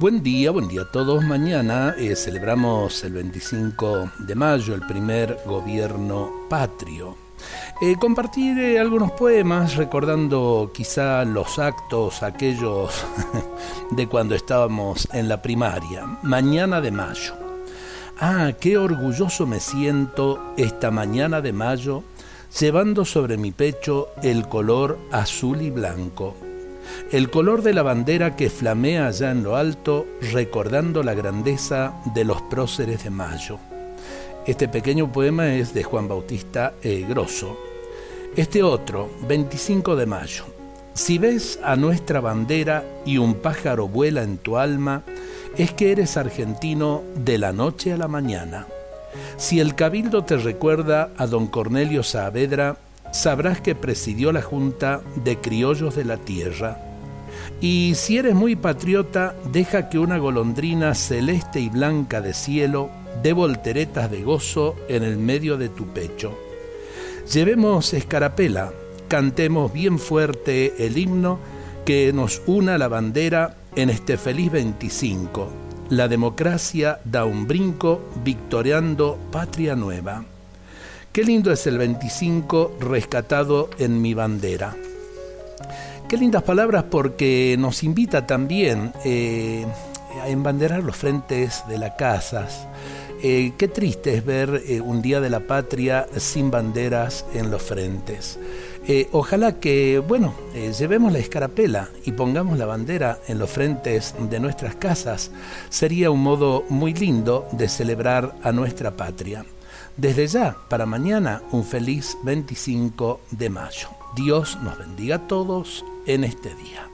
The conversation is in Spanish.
Buen día, buen día a todos. Mañana eh, celebramos el 25 de mayo, el primer gobierno patrio. Eh, compartiré algunos poemas recordando quizá los actos aquellos de cuando estábamos en la primaria. Mañana de mayo. Ah, qué orgulloso me siento esta mañana de mayo, llevando sobre mi pecho el color azul y blanco el color de la bandera que flamea allá en lo alto, recordando la grandeza de los próceres de mayo. Este pequeño poema es de Juan Bautista e. Grosso. Este otro, 25 de mayo. Si ves a nuestra bandera y un pájaro vuela en tu alma, es que eres argentino de la noche a la mañana. Si el cabildo te recuerda a don Cornelio Saavedra, sabrás que presidió la Junta de Criollos de la Tierra. Y si eres muy patriota, deja que una golondrina celeste y blanca de cielo dé volteretas de gozo en el medio de tu pecho. Llevemos escarapela, cantemos bien fuerte el himno que nos una la bandera en este feliz 25. La democracia da un brinco victoriando patria nueva. Qué lindo es el 25 rescatado en mi bandera. Qué lindas palabras porque nos invita también eh, a embanderar los frentes de las casas. Eh, qué triste es ver eh, un Día de la Patria sin banderas en los frentes. ojalá que, bueno, llevemos la escarapela y pongamos la bandera en los frentes de nuestras casas. Sería un modo muy lindo de celebrar a nuestra patria. Desde ya, para mañana, un feliz 25 de mayo. Dios nos bendiga a todos en este día.